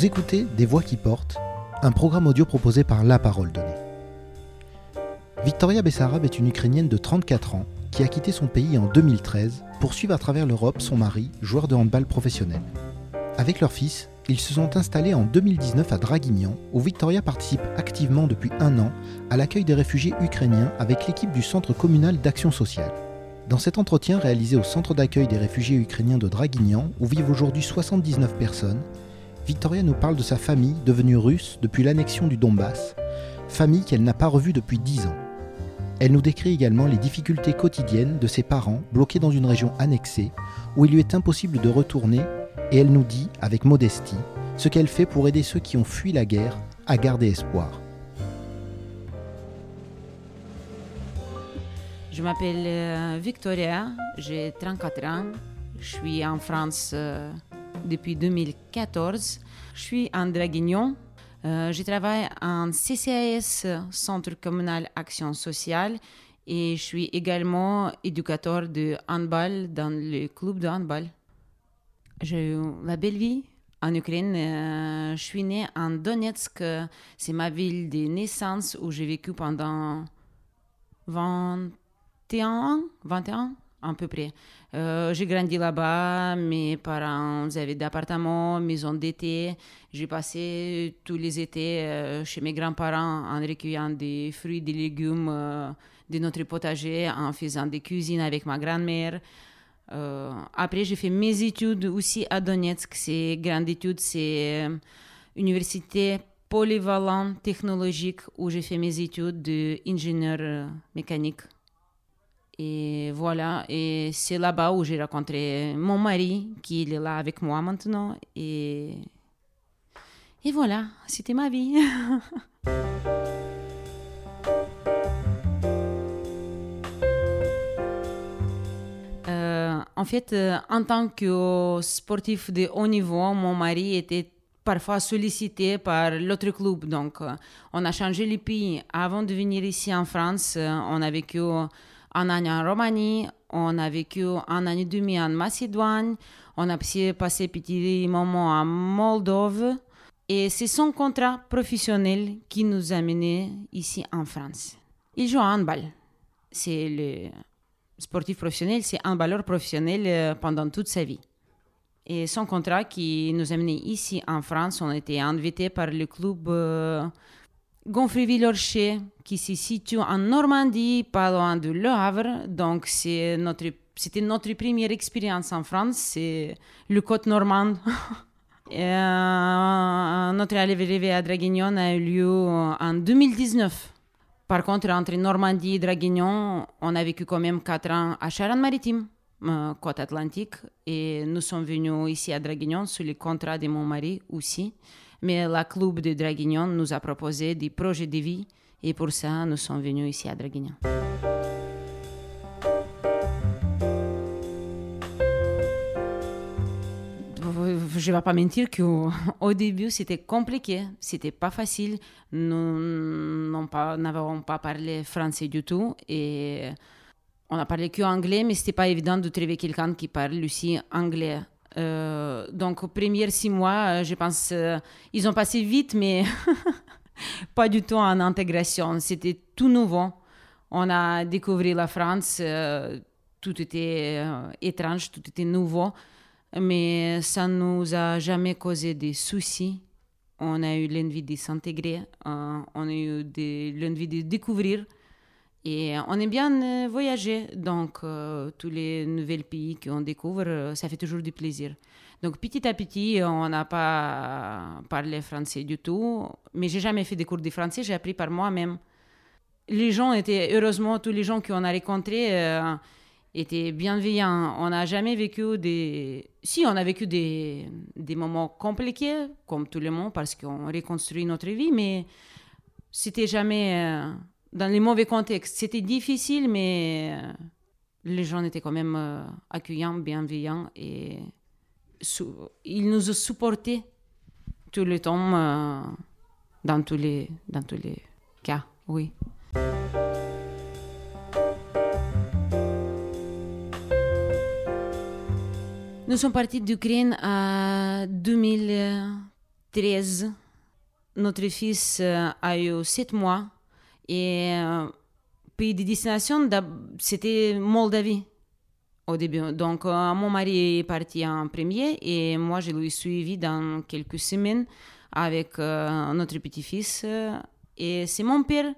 Vous écoutez Des Voix qui portent, un programme audio proposé par La Parole Donnée. Victoria Bessarab est une Ukrainienne de 34 ans qui a quitté son pays en 2013 pour suivre à travers l'Europe son mari, joueur de handball professionnel. Avec leur fils, ils se sont installés en 2019 à Draguignan, où Victoria participe activement depuis un an à l'accueil des réfugiés ukrainiens avec l'équipe du Centre communal d'action sociale. Dans cet entretien réalisé au centre d'accueil des réfugiés ukrainiens de Draguignan, où vivent aujourd'hui 79 personnes, Victoria nous parle de sa famille devenue russe depuis l'annexion du Donbass, famille qu'elle n'a pas revue depuis 10 ans. Elle nous décrit également les difficultés quotidiennes de ses parents bloqués dans une région annexée où il lui est impossible de retourner et elle nous dit, avec modestie, ce qu'elle fait pour aider ceux qui ont fui la guerre à garder espoir. Je m'appelle euh, Victoria, j'ai 34 ans, je suis en France euh, depuis 2014. Je suis en Draguignan. Euh, je travaille en CCAS, Centre communal action sociale, et je suis également éducateur de handball dans le club de handball. J'ai eu la belle vie en Ukraine. Euh, je suis née en Donetsk, c'est ma ville de naissance où j'ai vécu pendant 21 ans, 21 à peu près. Euh, j'ai grandi là-bas, mes parents avaient d'appartements, maison d'été. J'ai passé tous les étés euh, chez mes grands-parents en recueillant des fruits, des légumes euh, de notre potager, en faisant des cuisines avec ma grand-mère. après, j'ai fait mes études aussi à Donetsk. C'est grande étude, c'est université polyvalente technologique où j'ai fait mes études d'ingénieur mécanique. Et voilà, et c'est là-bas où j'ai rencontré mon mari, qui est là avec moi maintenant. Et, et voilà, c'était ma vie. En fait, en tant que sportif de haut niveau, mon mari était parfois sollicité par l'autre club. Donc, on a changé les pays. Avant de venir ici en France, on a vécu un an en Roumanie, on a vécu un an et demi en Macédoine, on a passé petit moment en Moldove. Et c'est son contrat professionnel qui nous a menés ici en France. Il joue en handball. C'est le sportif professionnel, c'est un balleur professionnel euh, pendant toute sa vie. Et son contrat qui nous a menés ici en France, on a été invités par le club euh, Gonfreville-Orcher, qui se situe en Normandie, pas loin de Le Havre. Donc, c'est notre, c'était notre première expérience en France, c'est le côte normande. euh, notre arrivée à Draguignan a eu lieu en 2019. Par contre, entre Normandie et Draguignan, on a vécu quand même 4 ans à Charente-Maritime, euh, côte atlantique, et nous sommes venus ici à Draguignan sous le contrat de mon mari aussi. Mais la club de Draguignan nous a proposé des projets de vie et pour ça, nous sommes venus ici à Draguignan. je ne vais pas mentir qu'au début, c'était compliqué, c'était pas facile. Nous n'avons pas, pas parlé français du tout et on a parlé que anglais, mais c'était pas évident de trouver quelqu'un qui parle aussi anglais euh, donc, aux premiers six mois, euh, je pense, euh, ils ont passé vite, mais pas du tout en intégration. C'était tout nouveau. On a découvert la France, tout était étrange, tout était nouveau, mais ça ne nous a jamais causé de soucis. On a eu l'envie de s'intégrer, on a eu l'envie de découvrir. Et on aime bien euh, voyager, donc euh, tous les nouveaux pays qu'on découvre, euh, ça fait toujours du plaisir. Donc petit à petit, on n'a pas parlé français du tout, mais j'ai jamais fait des cours de français, j'ai appris par moi-même. Les gens étaient, heureusement, tous les gens qu'on a rencontrés étaient bienveillants. On n'a jamais vécu des... Si, on a vécu des, des moments compliqués, comme tout le monde, parce qu'on reconstruit notre vie, mais c'était jamais dans les mauvais contextes. C'était difficile, mais euh, les gens étaient quand même euh, accueillants, bienveillants et ils nous ont supportés tout le temps euh, dans, tous les, dans tous les cas, oui. Nous sommes partis d'Ukraine en 2000. 2013, notre fils a eu 7 mois et pays de destination, c'était Moldavie au début. Donc, mon mari est parti en premier et moi, je l'ai suivi dans quelques semaines avec notre petit-fils. Et c'est mon père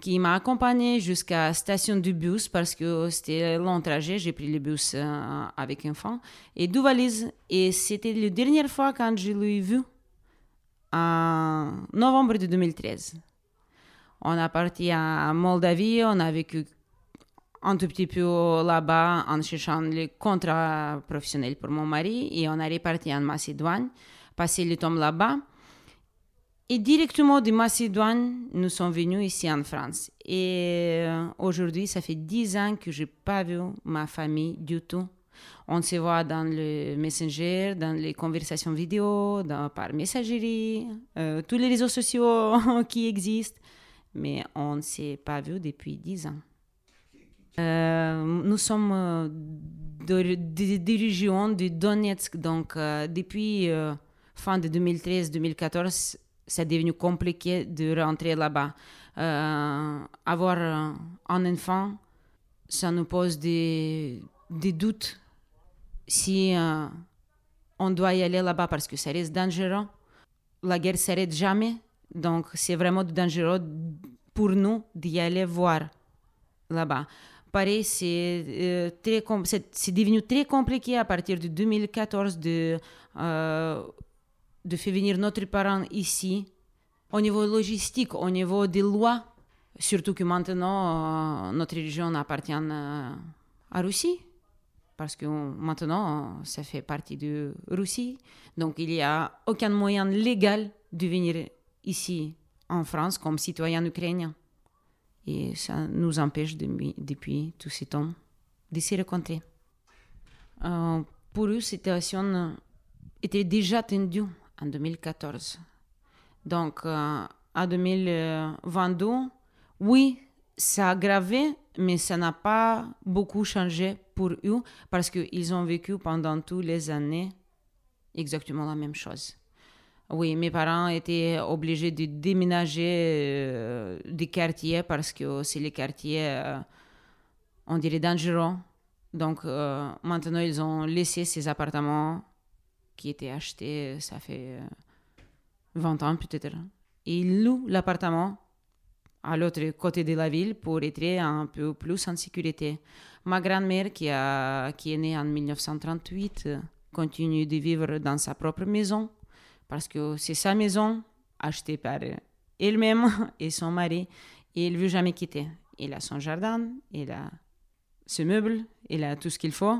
qui m'a accompagné jusqu'à la station du bus parce que c'était long trajet. J'ai pris le bus euh, avec enfant et deux valises. Et c'était la dernière fois quand je l'ai vu en novembre de 2013. On a parti à Moldavie, on a vécu un tout petit peu là-bas en cherchant le contrat professionnel pour mon mari et on est reparti en Macédoine, passer le temps là-bas. Et directement de Macédoine, nous sommes venus ici en France. Et euh, aujourd'hui, ça fait dix ans que je n'ai pas vu ma famille du tout. On se voit dans le Messenger, dans les conversations vidéo, par messagerie, euh, tous les réseaux sociaux qui existent, mais on ne s'est pas vu depuis dix ans. Euh, nous sommes de, de, région de Donetsk, donc depuis fin de 2013-2014, c'est devenu compliqué de rentrer là-bas. Euh, avoir un enfant, ça nous pose des, des doutes si euh, on doit y aller là-bas parce que ça reste dangereux. La guerre s'arrête jamais, donc c'est vraiment dangereux pour nous d'y aller voir là-bas. Pareil, c'est euh, devenu très compliqué à partir de 2014 de de faire venir notre parent ici, au niveau logistique, au niveau des lois, surtout que maintenant euh, notre région appartient euh, à Russie, parce que maintenant ça fait partie de Russie, donc il n'y a aucun moyen légal de venir ici en France comme citoyen ukrainien. Et ça nous empêche depuis tout ce temps de se rencontrer. Euh, pour eux, cette situation était déjà tendue en 2014. Donc, euh, en 2022, oui, ça a aggravé, mais ça n'a pas beaucoup changé pour eux parce qu'ils ont vécu pendant toutes les années exactement la même chose. Oui, mes parents étaient obligés de déménager euh, des quartiers parce que c'est les quartiers, euh, on dirait, dangereux. Donc maintenant, ils ont laissé ces appartements qui était acheté, ça fait 20 euh, ans peut-être. Et il loue l'appartement à l'autre côté de la ville pour être un peu plus en sécurité. Ma grand-mère, qui, qui est née en 1938, continue de vivre dans sa propre maison parce que c'est sa maison achetée par elle-même et son mari et elle veut jamais quitter. Il a son jardin, il a ce meuble, il a tout ce qu'il faut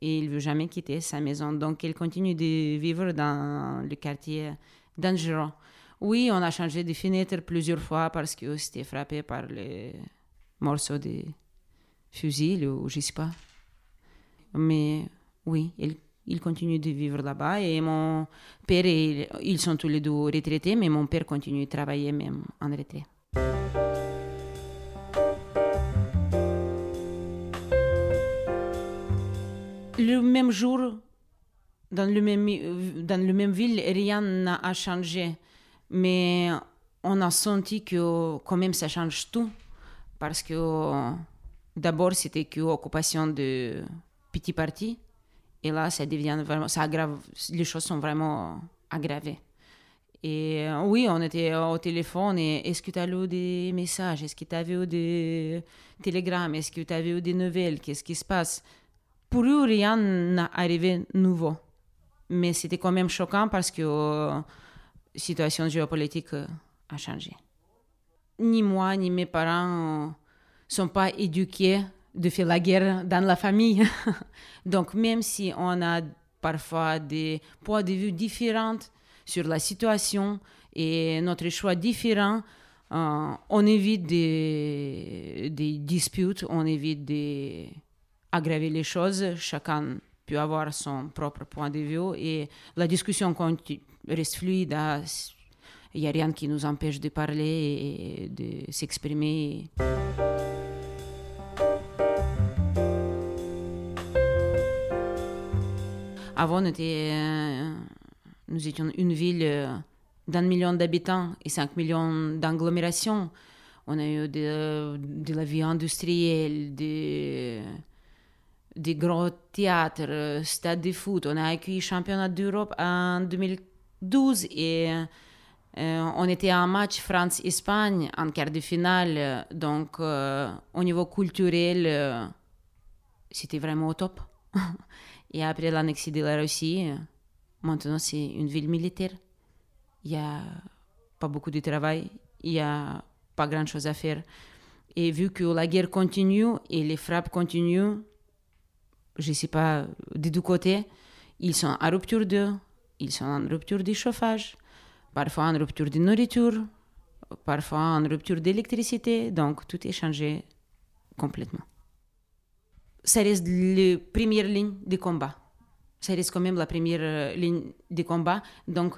et il veut jamais quitter sa maison. Donc, il continue de vivre dans le quartier dangereux. Oui, on a changé de fenêtre plusieurs fois parce que c'était frappé par les morceaux de fusil ou je sais pas. Mais oui, il, il continue de vivre là-bas et mon père, ils sont tous les deux retraités, mais mon père continue de travailler même en retraite. le même jour, dans le même, dans le même ville, rien n'a changé. Mais on a senti que quand même ça change tout. Parce que d'abord, c'était que occupation de petits partis. Et là, ça devient vraiment, ça aggrave, les choses sont vraiment aggravées. Et oui, on était au téléphone et est-ce que tu as lu des messages? Est-ce que tu as vu des télégrammes? Est-ce que tu as vu des nouvelles? Qu'est-ce qui se passe? Pour eux, rien n'est arrivé nouveau. Mais c'était quand même choquant parce que la euh, situation géopolitique euh, a changé. Ni moi, ni mes parents ne euh, sont pas éduqués de faire la guerre dans la famille. Donc même si on a parfois des points de vue différents sur la situation et notre choix différent, on évite des, disputes, on évite des aggraver les choses. Chacun peut avoir son propre point de vue et la discussion reste fluide. Il n'y a rien qui nous empêche de parler et de s'exprimer. Avant, étions, nous étions une ville d'un million d'habitants et 5 millions d'agglomérations. On a eu de, la vie industrielle, des, grands théâtres, stades de foot. On a accueilli le championnat d'Europe en 2012 et on était en match France-Espagne en quart de finale. Donc, au niveau culturel, c'était vraiment au top. et après l'annexion de la Russie, maintenant c'est une ville militaire il n'y a pas beaucoup de travail, il n'y a pas grand-chose à faire. Et vu que la guerre continue et les frappes continuent, je ne sais pas, des deux côtés, ils sont en rupture d'eau, ils sont en rupture de chauffage, parfois en rupture de nourriture, parfois en rupture d'électricité, donc tout est changé complètement. Ça reste la première ligne de combat. Ça quand même la première euh, ligne de combat. Donc,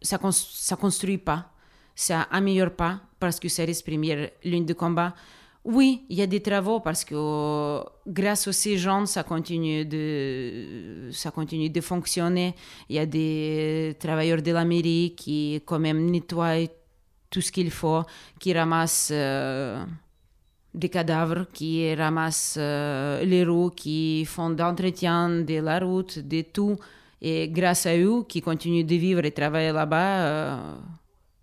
ça ne construit pas, ça améliore pas parce que ça reste première ligne de combat. Oui, il y a des travaux parce que grâce à ces gens, ça continue de, ça continue de fonctionner. Il y a des travailleurs de la mairie qui quand même nettoient tout ce qu'il faut, qui ramassent euh, des cadavres, qui ramassent euh, les roues, qui font d'entretien de la route, de tout. Et grâce à eux, qui continuent de vivre et travailler là-bas, euh,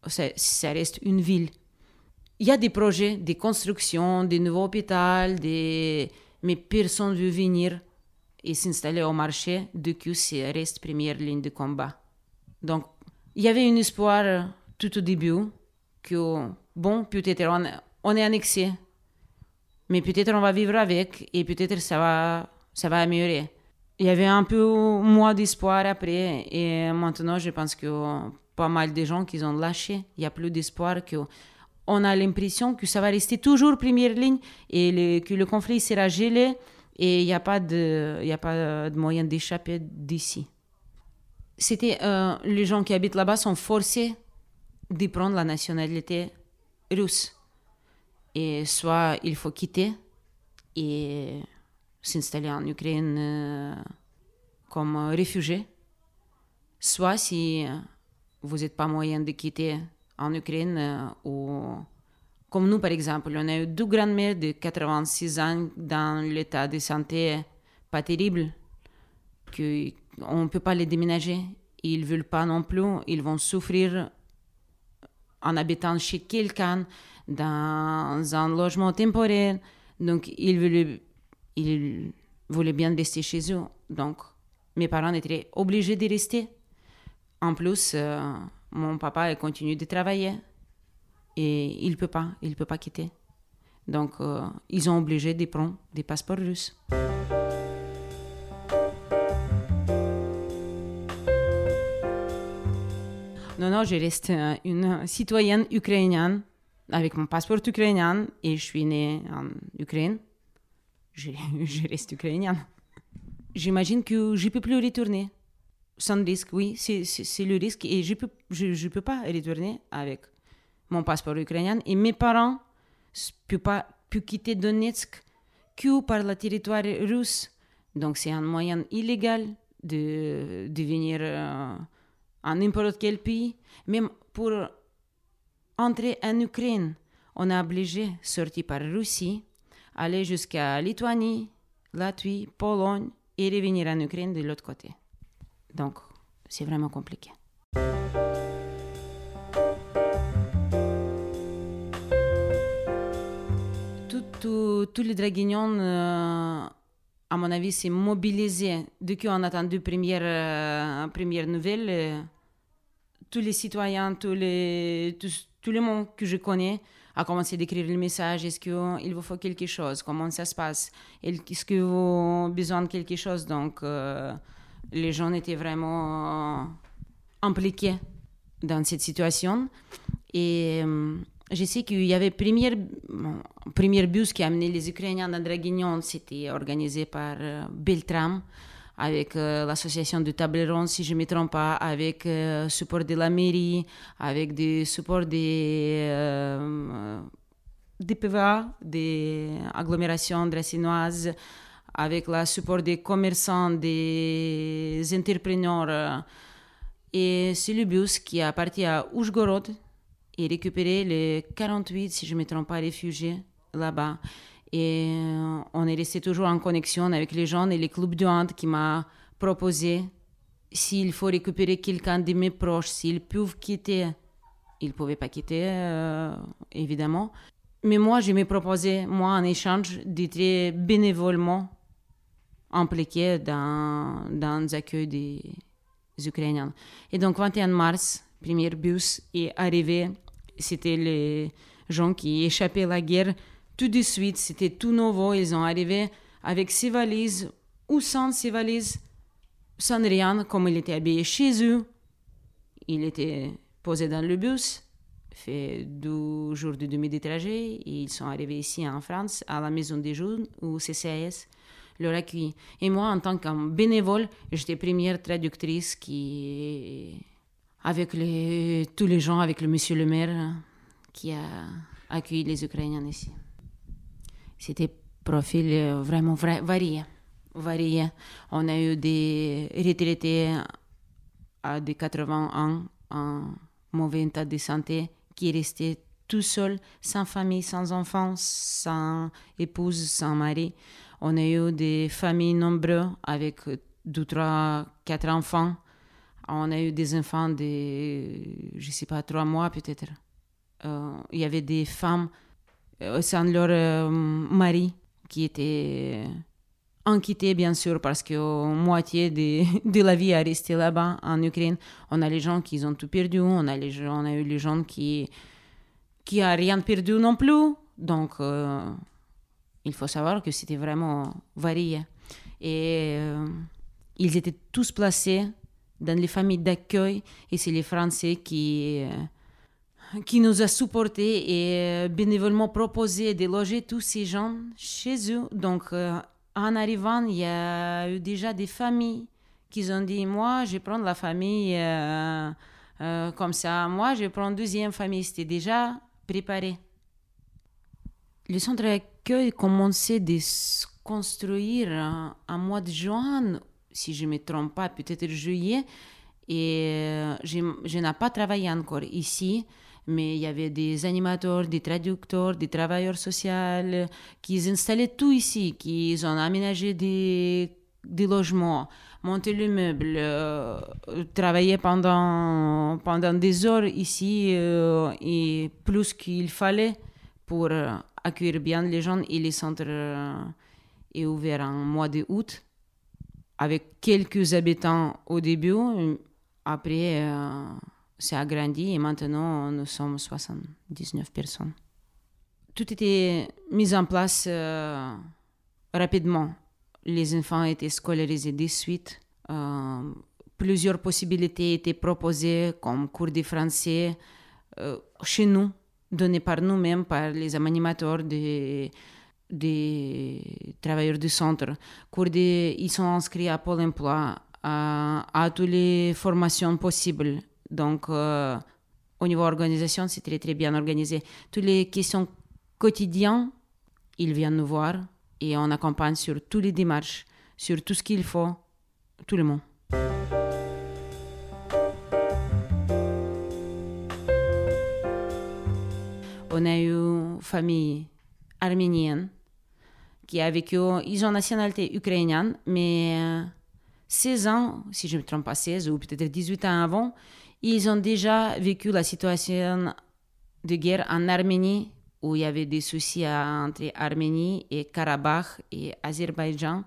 ça, reste une ville. Il y a des projets de construction, des nouveaux hôpitaux, des... mais personne ne veut venir et s'installer au marché, du coup, ça reste première ligne de combat. Donc, il y avait un espoir tout au début que, bon, peut-être on, on est annexé, mais peut-être on va vivre avec et peut-être ça va, ça va améliorer il y avait un peu moins d'espoir après. Et maintenant, je pense que pas mal de gens qui ont lâché. Il n'y a plus d'espoir que on a l'impression que ça va rester toujours première ligne et que le conflit sera gelé et il n'y a pas de, a pas de moyen d'échapper d'ici. C'était euh, les gens qui habitent là-bas sont forcés de prendre la nationalité russe et soit il faut quitter et s'installer en Ukraine euh, comme réfugié, soit si vous n'êtes pas moyen de quitter en Ukraine euh, ou comme nous par exemple, on a eu deux grandes-mères de 86 ans dans l'état de santé pas terrible, qu'on ne peut pas les déménager. Ils ne veulent pas non plus, ils vont souffrir en habitant chez quelqu'un dans un logement temporaire. Donc, ils voulaient bien rester chez eux. Donc, mes parents étaient obligés de rester. En plus, euh, mon papa continue de travailler et il ne peut pas, il peut pas quitter. Donc, euh, ils ont obligé de prendre des passeports russes. Non, je reste une citoyenne ukrainienne avec mon passeport ukrainien et je suis née en Ukraine je, je reste ukrainienne. J'imagine que je ne peux plus retourner. Sans risque, oui, c'est le risque. Et je ne peux, je, je peux pas retourner avec mon passeport ukrainien. Et mes parents ne peuvent pas quitter Donetsk que par le territoire russe. Donc c'est un moyen illégal de, de venir euh, en n'importe quel pays. Même pour entrer en Ukraine, on est obligé de sortir par Russie aller jusqu'à Lituanie, Latvie, Pologne et revenir en Ukraine de l'autre côté. Donc, c'est vraiment compliqué. Tous les draguignons, euh, à mon avis, s'est mobilisé. Dès qu'on a entendu première, euh, première nouvelle, euh, tous les citoyens, tous les, tous, tout le monde que je connais a commencé d'écrire le message. Est-ce qu'il vous faut quelque chose? Comment ça se passe? Est-ce que vous avez besoin de quelque chose? Donc, euh, les gens étaient vraiment impliqués dans cette situation. Et euh, je sais qu'il y avait première, premier bus qui a amené les Ukrainiens dans Draguignan, c'était organisé par euh, Beltram avec euh, l'association de Table Ronde, si je ne me trompe pas, avec le euh, support de la mairie, avec des supports des, euh, des PVA, des agglomérations dracinoises, avec le support des commerçants, des entrepreneurs. Et c'est le bus qui a parti à Oujgorod et récupéré les 48, si je ne me trompe pas, réfugiés là-bas. Et euh, on est resté toujours en connexion avec les gens et les clubs de hand qui m'a proposé s'il faut récupérer quelqu'un de mes proches, s'ils peuvent quitter. Ils ne pouvaient pas quitter, euh, évidemment. Mais moi, je me proposé, moi, en échange, d'être bénévolement impliqué dans, dans l'accueil des Ukrainiens. Et donc, 21 mars, premier bus est arrivé. C'était les gens qui échappaient à la guerre tout de suite. C'était tout nouveau. Ils ont arrivé avec ses valises ou sans ses valises, sans rien, comme il était habillé chez eux. Il était posé dans le bus, fait deux jours de demi-trajet. Ils sont arrivés ici en France, à la maison des jeunes, ou CCAS leur accueil. Et moi, en tant que bénévole, j'étais première traductrice qui, avec tous les gens, avec le monsieur le maire, qui a accueilli les Ukrainiens ici. C'était profil euh, vraiment varié. varié. On a eu des retraités à des 80 ans en mauvais état de santé qui restaient tout seuls, sans famille, sans enfants, sans épouse, sans mari. On a eu des familles nombreuses avec deux, trois, quatre enfants. On a eu des enfants de, je sais pas, trois mois peut-être. Euh, il y avait des femmes euh, sans leur euh, mari qui étaient inquiétées, bien sûr, parce que moitié de, de, la vie est restée là-bas, en Ukraine. On a les gens qui ont tout perdu, on a, les, on a eu les gens qui n'ont rien perdu non plus. Donc, il faut savoir que c'était vraiment varié. Et ils étaient tous placés dans les familles d'accueil et c'est les Français qui, euh, qui nous a supportés et euh, bénévolement proposé de loger tous ces gens chez eux. Donc, en arrivant, il y a eu déjà des familles qui ont dit Moi, je vais prendre la famille comme ça. Moi, je vais prendre deuxième famille. C'était déjà préparé. Le centre d'accueil commençait à se construire en, mois de juin, si je ne me trompe pas, peut-être juillet. Et euh, je, n'ai pas travaillé encore ici, mais il y avait des animateurs, des traducteurs, des travailleurs sociaux qui installaient tout ici, qui ont aménagé des, logements, monté le meuble, euh, travaillé pendant, pendant des heures ici euh, et plus qu'il fallait pour accueillir bien les gens et les centres est ouvert en mois d'août avec quelques habitants au début. Après, euh, c'est agrandi et maintenant nous sommes 79 personnes. Tout était mis en place euh, rapidement. Les enfants étaient scolarisés de suite. plusieurs possibilités étaient proposées comme cours de français chez nous donnés par nous-mêmes, par les animateurs des, des travailleurs du centre. Cours de, ils sont inscrits à Pôle emploi, à, à toutes les formations possibles. Donc, euh, au niveau organisation, c'est très, très bien organisé. Toutes les questions quotidiennes, ils viennent nous voir et on accompagne sur toutes les démarches, sur tout ce qu'il faut, tout le monde. on a eu une famille arménienne qui a vécu, ils ont nationalité ukrainienne, mais 16 euh, ans, si je ne me trompe pas, 16 ou peut-être 18 ans avant, ils ont déjà vécu la situation de guerre en Arménie, où il y avait des soucis entre Arménie et Karabakh et Azerbaïdjan.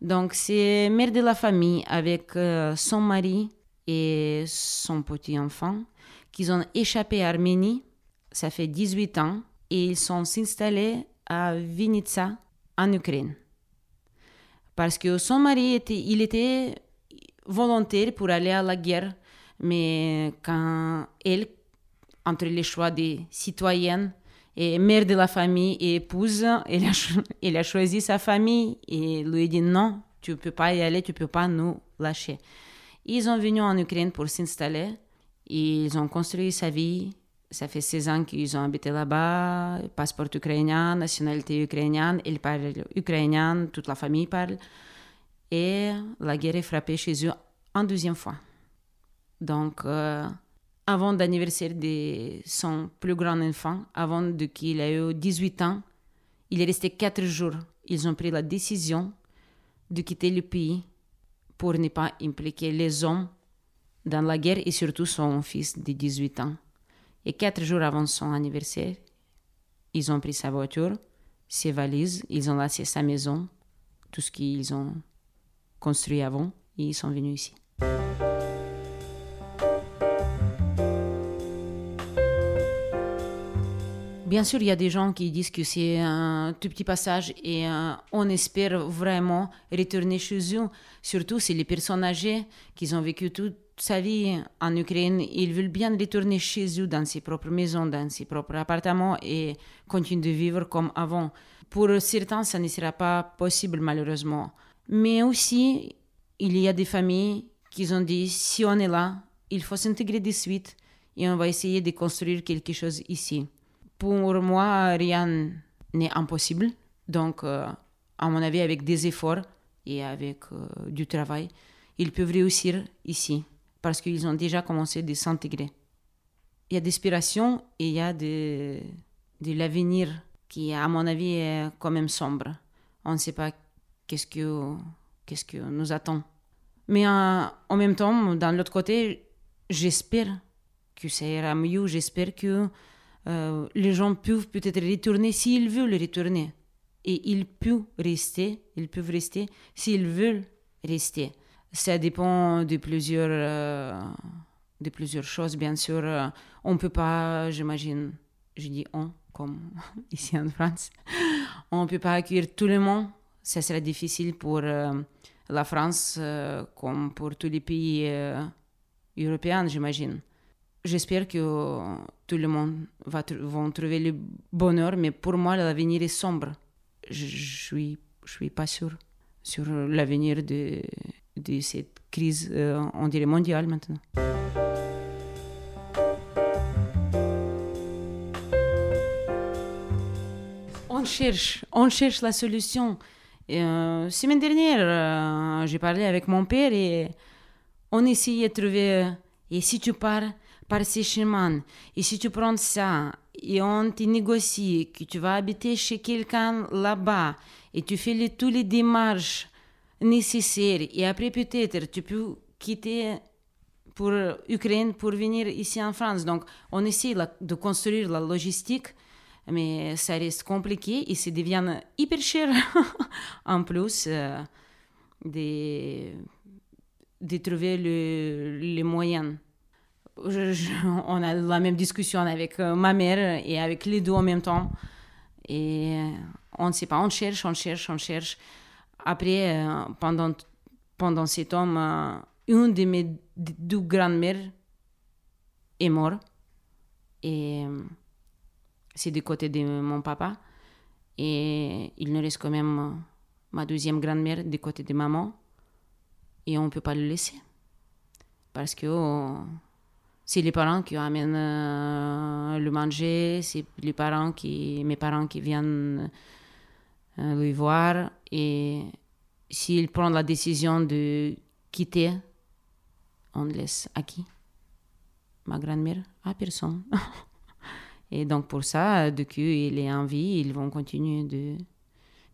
Donc, c'est mère de la famille avec euh, son mari et son petit enfant qui ont échappé à Arménie ça fait 18 ans, et ils sont installés à Vinitsa, en Ukraine. Parce que son mari, était, il était volontaire pour aller à la guerre, mais quand elle, entre les choix des citoyennes, et mère de la famille et épouse, elle a, choisi sa famille et lui dit non, tu peux pas y aller, tu peux pas nous lâcher. Ils sont venus en Ukraine pour s'installer. Ils ont construit sa vie ça fait 16 ans qu'ils ont habité là-bas, passeport ukrainien, nationalité ukrainienne, ils parlent ukrainien, toute la famille parle. Et la guerre est frappée chez eux en deuxième fois. Donc, euh, avant l'anniversaire de son plus grand enfant, avant qu'il ait eu 18 ans, il est resté 4 jours. Ils ont pris la décision de quitter le pays pour ne pas impliquer les hommes dans la guerre et surtout son fils de 18 ans. Et quatre jours avant son anniversaire, ils ont pris sa voiture, ses valises, ils ont laissé sa maison, tout ce qu'ils ont construit avant, et ils sont venus ici. Bien sûr, il y a des gens qui disent que c'est un tout petit passage et euh, on espère vraiment retourner chez eux. Surtout si les personnes âgées qui ont vécu toute sa vie en Ukraine, ils veulent bien retourner chez eux dans ses propres maisons, dans ses propres appartements et continuer de vivre comme avant. Pour certains, ça ne sera pas possible malheureusement. Mais aussi, il y a des familles qui ont dit si on est là, il faut s'intégrer de suite et on va essayer de construire quelque chose ici. Pour moi, rien n'est impossible. Donc, euh, à mon avis, avec des efforts et avec euh, du travail, ils peuvent réussir ici parce qu'ils ont déjà commencé à s'intégrer. Il y a d'inspiration et il y a de, de l'avenir qui, à mon avis, est quand même sombre. On ne sait pas qu'est-ce que, qu'est-ce que nous attend. Mais en, en même temps, d'un l'autre côté, j'espère que ça ira mieux. J'espère que euh, les gens peuvent peut-être retourner s'ils veulent retourner. Et ils peuvent rester, ils peuvent rester s'ils veulent rester. Ça dépend de plusieurs, euh, de plusieurs choses, bien sûr. On ne peut pas, j'imagine, je dis on, comme ici en France, on ne peut pas accueillir tout le monde. Ça serait difficile pour euh, la France comme pour tous les pays européens, j'imagine. J'espère que tout le monde va vont trouver le bonheur, mais pour moi, l'avenir est sombre. Je ne suis, suis pas sûre sur l'avenir de, de cette crise, euh, on dirait mondiale maintenant. On cherche, on cherche la solution. Euh, semaine dernière, euh, j'ai parlé avec mon père et on essayait de trouver. Et si tu pars par ces chemins. Et si tu prends ça et on te négocie que tu vas habiter chez quelqu'un là-bas et tu fais les, tous les démarches nécessaires et après peut-être tu peux quitter pour Ukraine pour venir ici en France. Donc on essaie de construire la logistique, mais ça reste compliqué et ça devient hyper cher en plus euh, de, trouver le, les moyens on a la même discussion avec euh, ma mère et avec les deux en même temps. Et on ne sait pas, on cherche, on cherche, on cherche. Après, euh, pendant, pendant cet temps, une de mes deux grandes-mères est morte. Et c'est du côté de mon papa. Et il nous reste quand même ma deuxième grand-mère du côté de maman. Et on ne peut pas le laisser. Parce que... Oh, c'est les parents qui amènent euh, le manger, c'est les parents qui, mes parents qui viennent euh, lui voir. Et s'ils prennent la décision de quitter, on laisse à qui? Ma grand-mère? À personne. et donc pour ça, de qu'il est en vie, ils vont continuer de,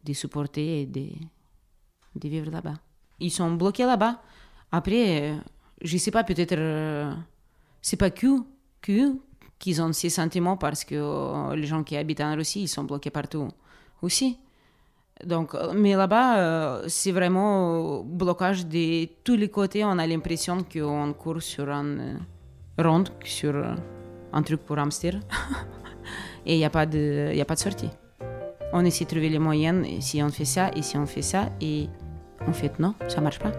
de supporter et de, de vivre là-bas. Ils sont bloqués là-bas. Après, euh, je ne sais pas, peut-être c'est pas que, que qu'ils ont ces sentiments parce que euh, les gens qui habitent en Russie, ils sont bloqués partout aussi. Donc, euh, mais là-bas, euh, c'est vraiment blocage de tous les côtés. On a l'impression qu'on court sur un rond, sur un truc pour hamster. et il n'y a, pas de, a pas de sortie. On essaie de trouver les moyens. Si on fait ça, et si on fait ça, et en fait, non, ça marche pas.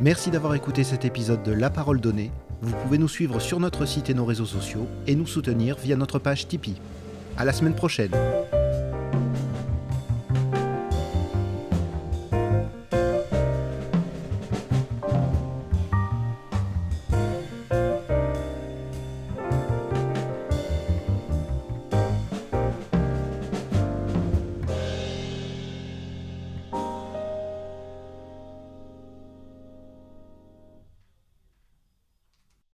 Merci d'avoir écouté cet épisode de La Parole Donnée. Vous pouvez nous suivre sur notre site et nos réseaux sociaux et nous soutenir via notre page Tipeee. À la semaine prochaine.